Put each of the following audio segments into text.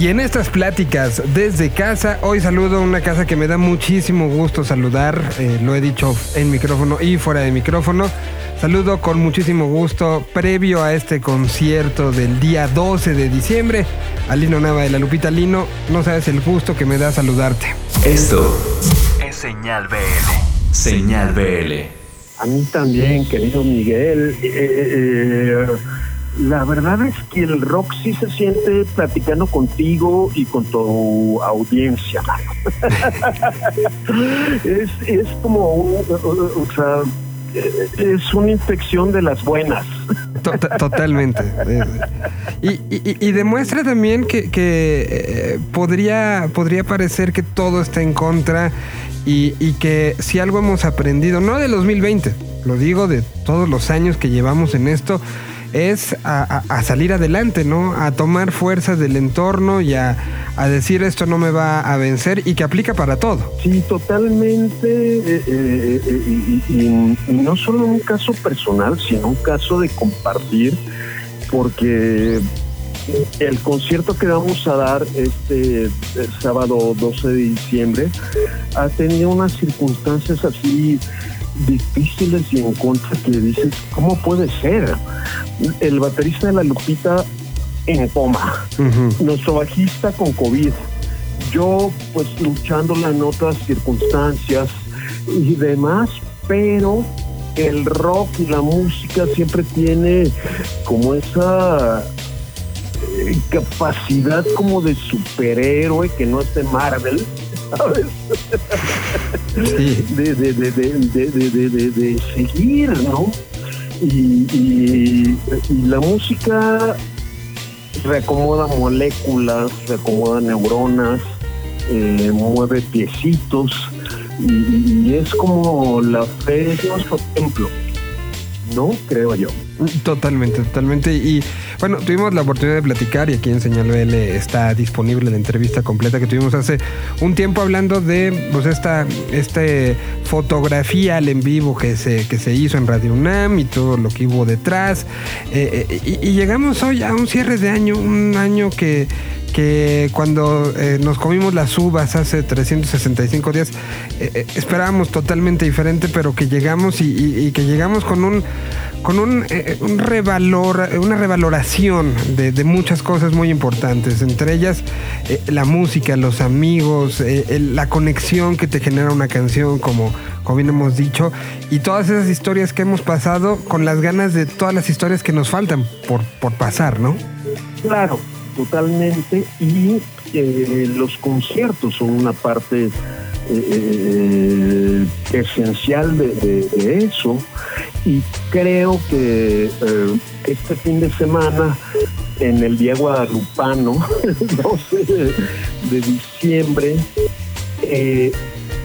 Y en estas pláticas desde casa, hoy saludo a una casa que me da muchísimo gusto saludar, eh, lo he dicho en micrófono y fuera de micrófono. Saludo con muchísimo gusto previo a este concierto del día 12 de diciembre a Lino Nava de la Lupita Lino. No sabes el gusto que me da saludarte. Esto es Señal BL. Señal BL. A mí también, querido Miguel. Eh, eh, la verdad es que el rock sí se siente platicando contigo y con tu audiencia. es, es como, un, o sea, es una infección de las buenas. Totalmente. Y, demuestra también que, eh, podría, podría parecer que todo está en contra y, y, que si algo hemos aprendido, no del 2020, lo digo de todos los años que llevamos en esto, es a, salir adelante, ¿no? A tomar fuerzas del entorno y a, decir esto no me va a vencer y que aplica para todo. Sí, totalmente. Eh, eh, eh, y, no solo un caso personal, sino un caso de compartir, porque el concierto que vamos a dar este sábado 12 de diciembre ha tenido unas circunstancias así difíciles y en contra que dices, ¿cómo puede ser? El baterista de la Lupita en coma, nuestro bajista con COVID, yo pues luchándola en otras circunstancias y demás, pero el rock y la música siempre tiene como esa eh, capacidad como de superhéroe que no es de Marvel, ¿sabes? De, de, de, de, seguir, ¿no? Y, la música reacomoda moléculas, reacomoda neuronas, eh, mueve piecitos y, es como la fe es nuestro templo, ¿no? Creo yo. Totalmente, totalmente. Y bueno, tuvimos la oportunidad de platicar y aquí en Señal BL está disponible la entrevista completa que tuvimos hace un tiempo hablando de pues esta este fotografía al en vivo que se, que se hizo en Radio UNAM y todo lo que hubo detrás. Eh, eh, y, llegamos hoy a un cierre de año, un año que que cuando eh, nos comimos las uvas hace 365 días esperábamos totalmente diferente, pero que llegamos y que llegamos con un con un, un revalor, una revaloración de, muchas cosas muy importantes, entre ellas la música, los amigos, la conexión que te genera una canción, como, como bien hemos dicho, y todas esas historias que hemos pasado con las ganas de todas las historias que nos faltan por, por pasar, ¿no? Claro, totalmente, y los conciertos son una parte eh, esencial de, eso y creo que eh, este fin de semana en el día guadalupano, el 12 de, diciembre, eh,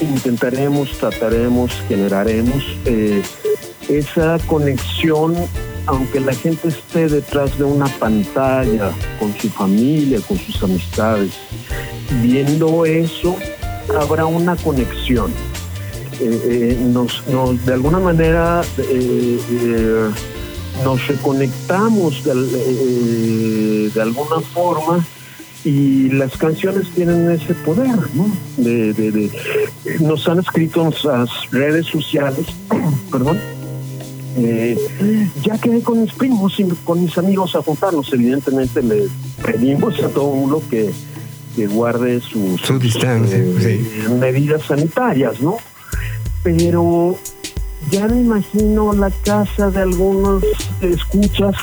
intentaremos, trataremos, generaremos esa conexión aunque la gente esté detrás de una pantalla, con su familia, con sus amistades, viendo eso, habrá una conexión. Eh, eh, de alguna manera eh, nos reconectamos de, alguna forma y las canciones tienen ese poder, ¿no? De, nos han escrito en las redes sociales, perdón, ya quedé con mis primos y con mis amigos a juntarnos. Evidentemente le pedimos a todo mundo que que guarde sus, Su distancia, eh, medidas sanitarias, ¿no? Pero ya me imagino la casa de algunos escuchas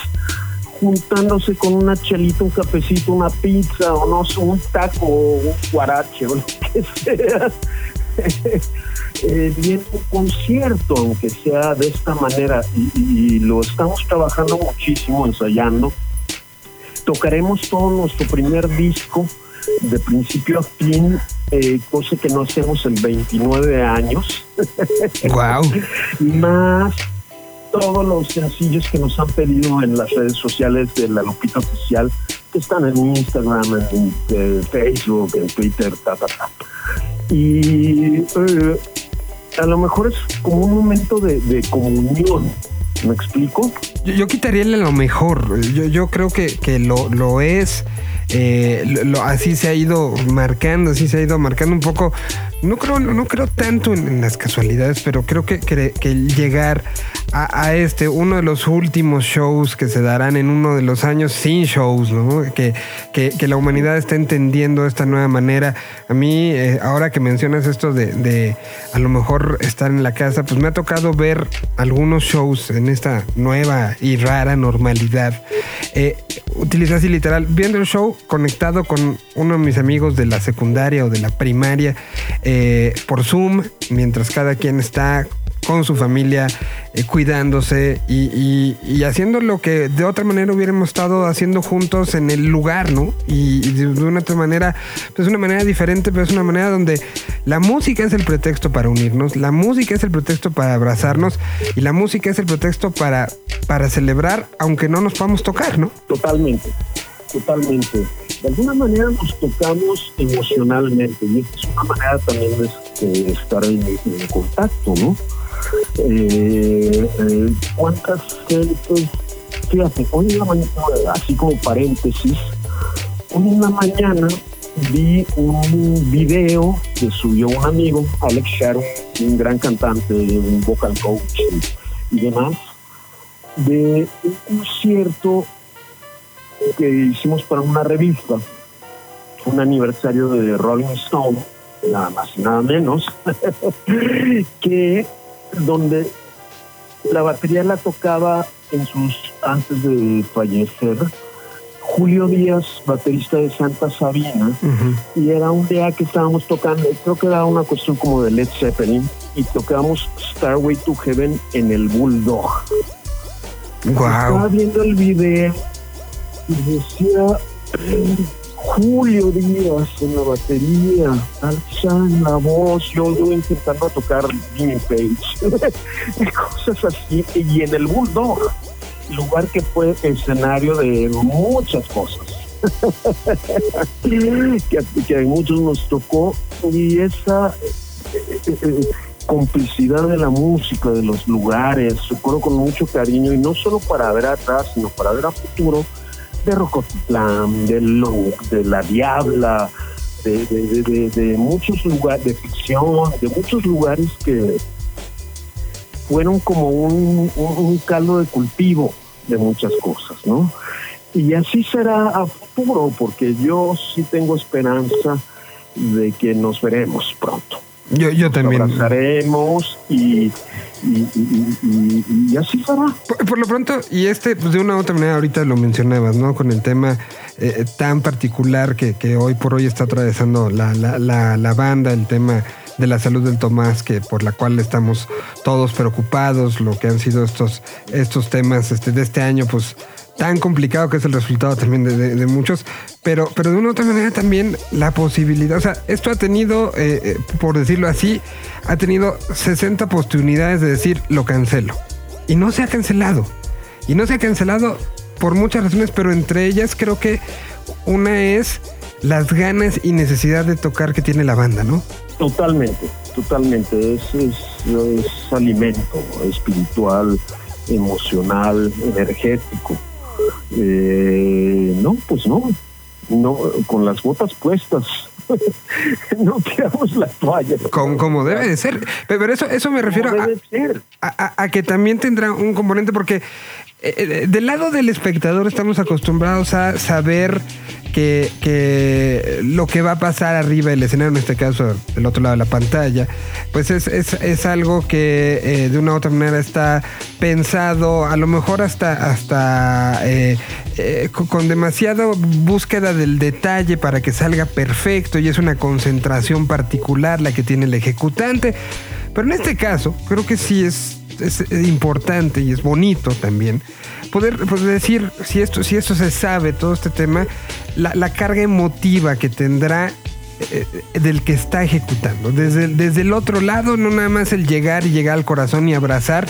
juntándose con una chelita, un cafecito, una pizza, o no sé, un taco, un guarache, o lo que sea. eh, viendo un concierto, aunque sea de esta manera, y, lo estamos trabajando muchísimo, ensayando. Tocaremos todo nuestro primer disco de principio a fin, eh, cosa que no hacemos en 29 años. Wow. Más todos los sencillos que nos han pedido en las redes sociales de la Lupita Oficial, que están en Instagram, en, Facebook, en Twitter, ta, ta, ta. Y eh, a lo mejor es como un momento de, comunión. ¿Me explico? Yo, quitaría lo mejor. Yo, yo creo que, lo, es eh, así se ha ido marcando, así se ha ido marcando un poco. No creo, no, creo tanto en, las casualidades, pero creo que, que, llegar a, este, uno de los últimos shows que se darán en uno de los años sin shows, ¿no? Que, que, la humanidad está entendiendo esta nueva manera. A mí, eh, ahora que mencionas esto de, de a lo mejor estar en la casa, pues me ha tocado ver algunos shows en esta nueva y rara normalidad. Eh, utiliza así literal, viendo el show, conectado con uno de mis amigos de la secundaria o de la primaria por Zoom, mientras cada quien está con su familia, eh, cuidándose y, haciendo lo que de otra manera hubiéramos estado haciendo juntos en el lugar, ¿no? Y, de una otra manera, pues una manera diferente, pero es una manera donde la música es el pretexto para unirnos, la música es el pretexto para abrazarnos y la música es el pretexto para, para celebrar, aunque no nos podamos tocar, ¿no? Totalmente, totalmente. De alguna manera nos tocamos emocionalmente y es una manera también de, estar en contacto, ¿no? Eh, eh, cuántas gentes, fíjate, hoy en la mañana, así como paréntesis, hoy en la mañana vi un video que subió un amigo, Alex Sharon, un gran cantante, un vocal coach y, demás, de un concierto que hicimos para una revista, un aniversario de Rolling Stone, nada más y nada menos, que donde la batería la tocaba en sus antes de fallecer Julio Díaz, baterista de Santa Sabina, y era un día que estábamos tocando, creo que era una cuestión como de Led Zeppelin, y tocamos Starway to Heaven en el Bulldog. Estaba viendo el video decía, Julio Díaz en la batería, Alza en la voz, yo, intentando tocar Jimmy Page, cosas así, y en el Bulldog, lugar que fue escenario de muchas cosas. que, a muchos nos tocó y esa eh, eh, eh, complicidad de la música, de los lugares, recuerdo con mucho cariño y no solo para ver atrás, sino para ver a futuro de Rocotitlán, de Look, de La Diabla, de, muchos lugares, de ficción, de muchos lugares que fueron como un, un, caldo de cultivo de muchas cosas, ¿no? Y así será a futuro, porque yo sí tengo esperanza de que nos veremos pronto. Yo, yo también. Nos abrazaremos y y, así será. Por, lo pronto, y este, pues de una u otra manera, ahorita lo mencionabas, ¿no? Con el tema eh, tan particular que, hoy por hoy está atravesando la, la, la, banda, el tema de la salud del Tomás, que por la cual estamos todos preocupados, lo que han sido estos, estos temas este, de este año, pues tan complicado que es el resultado también de, muchos, pero, pero de una u otra manera también la posibilidad, o sea, esto ha tenido, eh, eh, por decirlo así, ha tenido 60 oportunidades de decir lo cancelo. Y no se ha cancelado. Y no se ha cancelado por muchas razones, pero entre ellas creo que una es las ganas y necesidad de tocar que tiene la banda, ¿no? Totalmente, totalmente. Es, es, es alimento espiritual, emocional, energético. Eh, no, pues no, no, con las botas puestas. no tiramos la toalla. Como, debe de ser. Pero eso, eso me refiero a, que también tendrá un componente porque eh, eh, del lado del espectador estamos acostumbrados a saber que, lo que va a pasar arriba del escenario, en este caso del otro lado de la pantalla, pues es, algo que eh, de una u otra manera está pensado, a lo mejor hasta, hasta con demasiada búsqueda del detalle para que salga perfecto y es una concentración particular la que tiene el ejecutante. Pero en este caso, creo que sí es, es importante y es bonito también poder, decir, si esto, si esto se sabe, todo este tema, la, carga emotiva que tendrá eh, del que está ejecutando. Desde, desde el otro lado, no nada más el llegar y llegar al corazón y abrazar,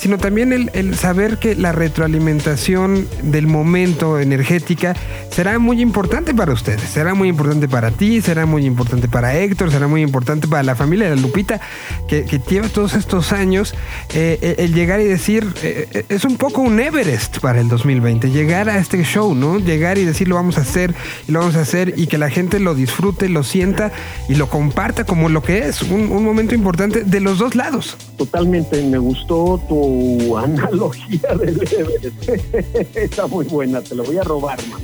sino también el, saber que la retroalimentación del momento energética será muy importante para ustedes, será muy importante para ti, será muy importante para Héctor, será muy importante para la familia de la Lupita, que, lleva todos estos años, eh, eh, el llegar y decir, eh, es un poco un Everest para el 2020, llegar a este show, ¿no? Llegar y decir lo vamos a hacer y lo vamos a hacer y que la gente lo disfrute, lo sienta y lo comparta como lo que es, un, un momento importante de los dos lados. Totalmente, me gustó tu analogía del Everest. Está muy buena, te la voy a robar, man.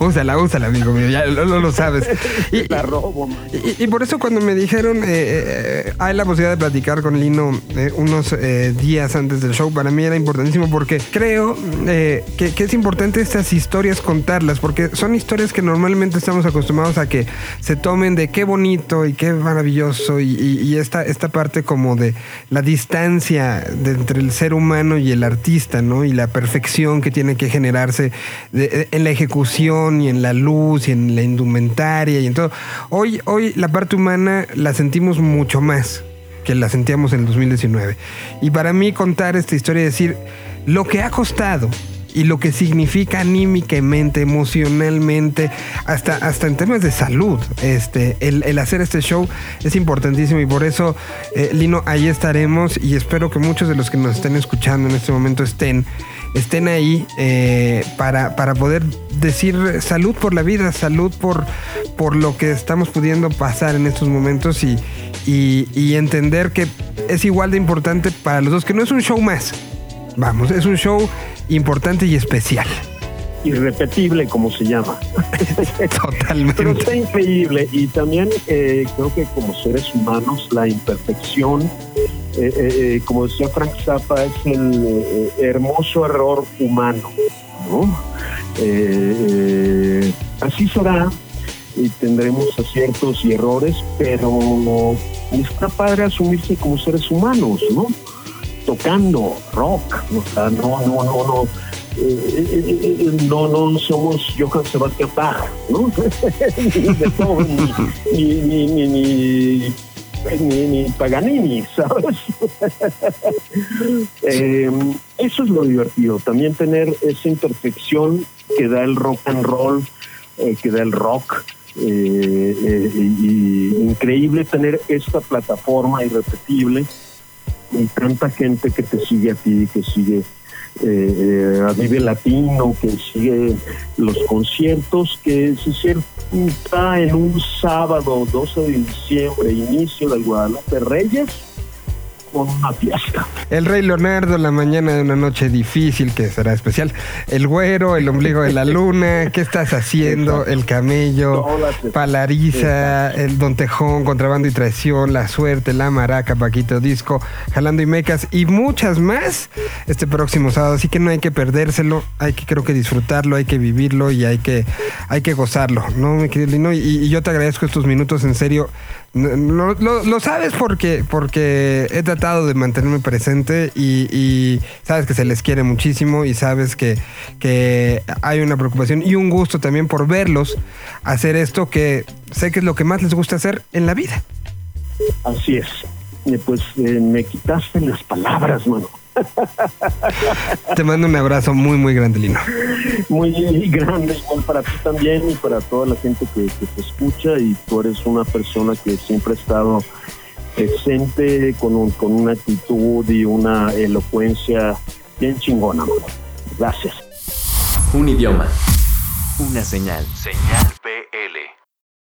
úsala, úsala, amigo mío, ya lo, lo sabes. Y, la robo, man. Y, por eso cuando me dijeron, eh, eh, hay la posibilidad de platicar con Lino eh, unos días antes del show, para mí era importantísimo porque creo que, que, es importante estas historias contarlas, porque son historias que normalmente estamos acostumbrados a que se tomen de qué bonito y qué maravilloso y, esta, esta parte como de la distancia entre el ser humano y el artista, ¿no? Y la perfección que tiene que generarse en la ejecución y en la luz y en la indumentaria y en todo. Hoy, hoy la parte humana la sentimos mucho más que la sentíamos en el 2019. Y para mí contar esta historia y decir lo que ha costado y lo que significa anímicamente, emocionalmente, hasta, hasta en temas de salud. Este, el, hacer este show es importantísimo y por eso, eh, Lino, ahí estaremos y espero que muchos de los que nos estén escuchando en este momento estén, estén ahí eh, para, para poder decir salud por la vida, salud por, por lo que estamos pudiendo pasar en estos momentos y, y entender que es igual de importante para los dos, que no es un show más. Vamos, es un show importante y especial. Irrepetible, como se llama. Totalmente. Pero está increíble. Y también eh, creo que como seres humanos, la imperfección, eh, eh, como decía Frank Zappa, es el hermoso error humano. así será y tendremos aciertos y errores, pero está padre asumirse como seres humanos, ¿no? Tocando rock, o sea, no, no, no, no. Eh, eh, eh, no, no somos Johann Sebastian Bach, ¿no? ni, ni, ni, ni, ni, Paganini, ¿sabes? eso es lo divertido, también tener esa imperfección que da el rock and roll, que da el rock. y increíble tener esta plataforma irrepetible y tanta gente que te sigue a ti, que sigue eh, a Vive Latino, que sigue los conciertos, que se cierta en un sábado 12 de diciembre, inicio del Guadalupe Reyes, con una fiesta. El Rey Leonardo, la mañana de una noche difícil que será especial. El güero, el ombligo de la luna, ¿qué estás haciendo? El camello, Palariza, el Don Tejón, Contrabando y Traición, La Suerte, La Maraca, Paquito Disco, Jalando y Mecas y muchas más este próximo sábado. Así que no hay que perdérselo, hay que creo que disfrutarlo, hay que vivirlo y hay que, hay que gozarlo, ¿no, mi querido Lino? Y, y yo te agradezco estos minutos, en serio. Lo, sabes porque, porque he tratado de mantenerme presente y, sabes que se les quiere muchísimo y sabes que, que hay una preocupación y un gusto también por verlos hacer esto que sé que es lo que más les gusta hacer en la vida. Así es. Pues eh, me quitaste las palabras, mano. Te mando un abrazo muy, muy grande, Lino. Muy grande, igual para ti también y para toda la gente que, te escucha. Y tú eres una persona que siempre ha estado presente con, con una actitud y una elocuencia bien chingona, Gracias. Un idioma. Una señal. Señal